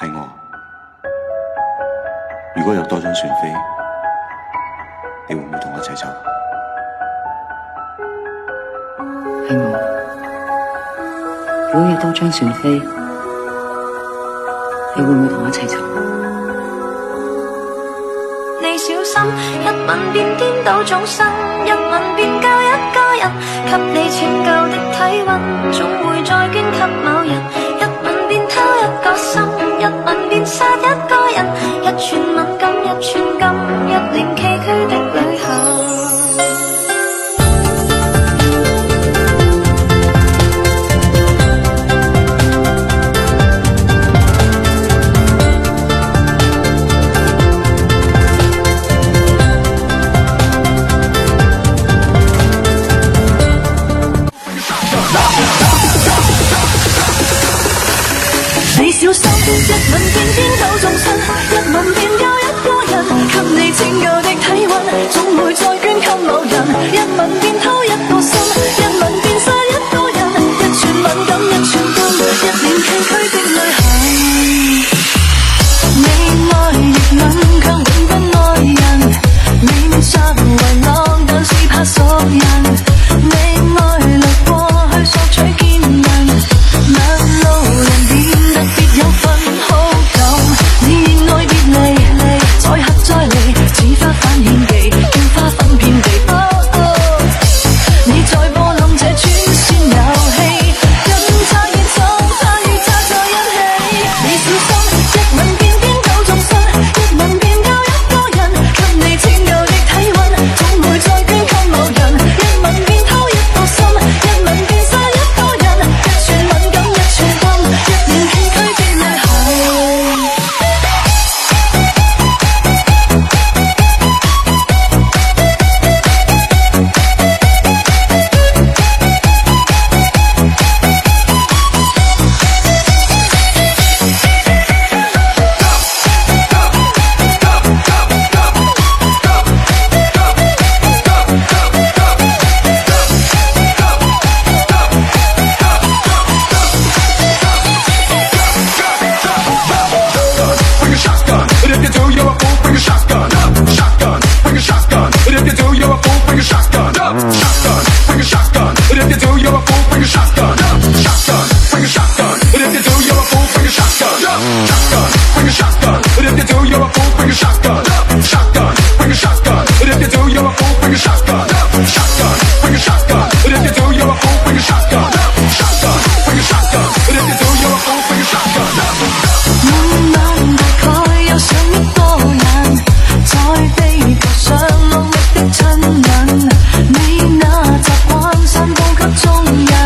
系我。如果有多张船飞你会唔会同我一齐走？系我如果有多张船飞你会唔会同我一齐走？你小心一吻便颠倒众生一吻便救一个人给你拯救的体温总会再捐给一吻便颠倒众生一吻便救一个人给你拯救的体温总会再重要。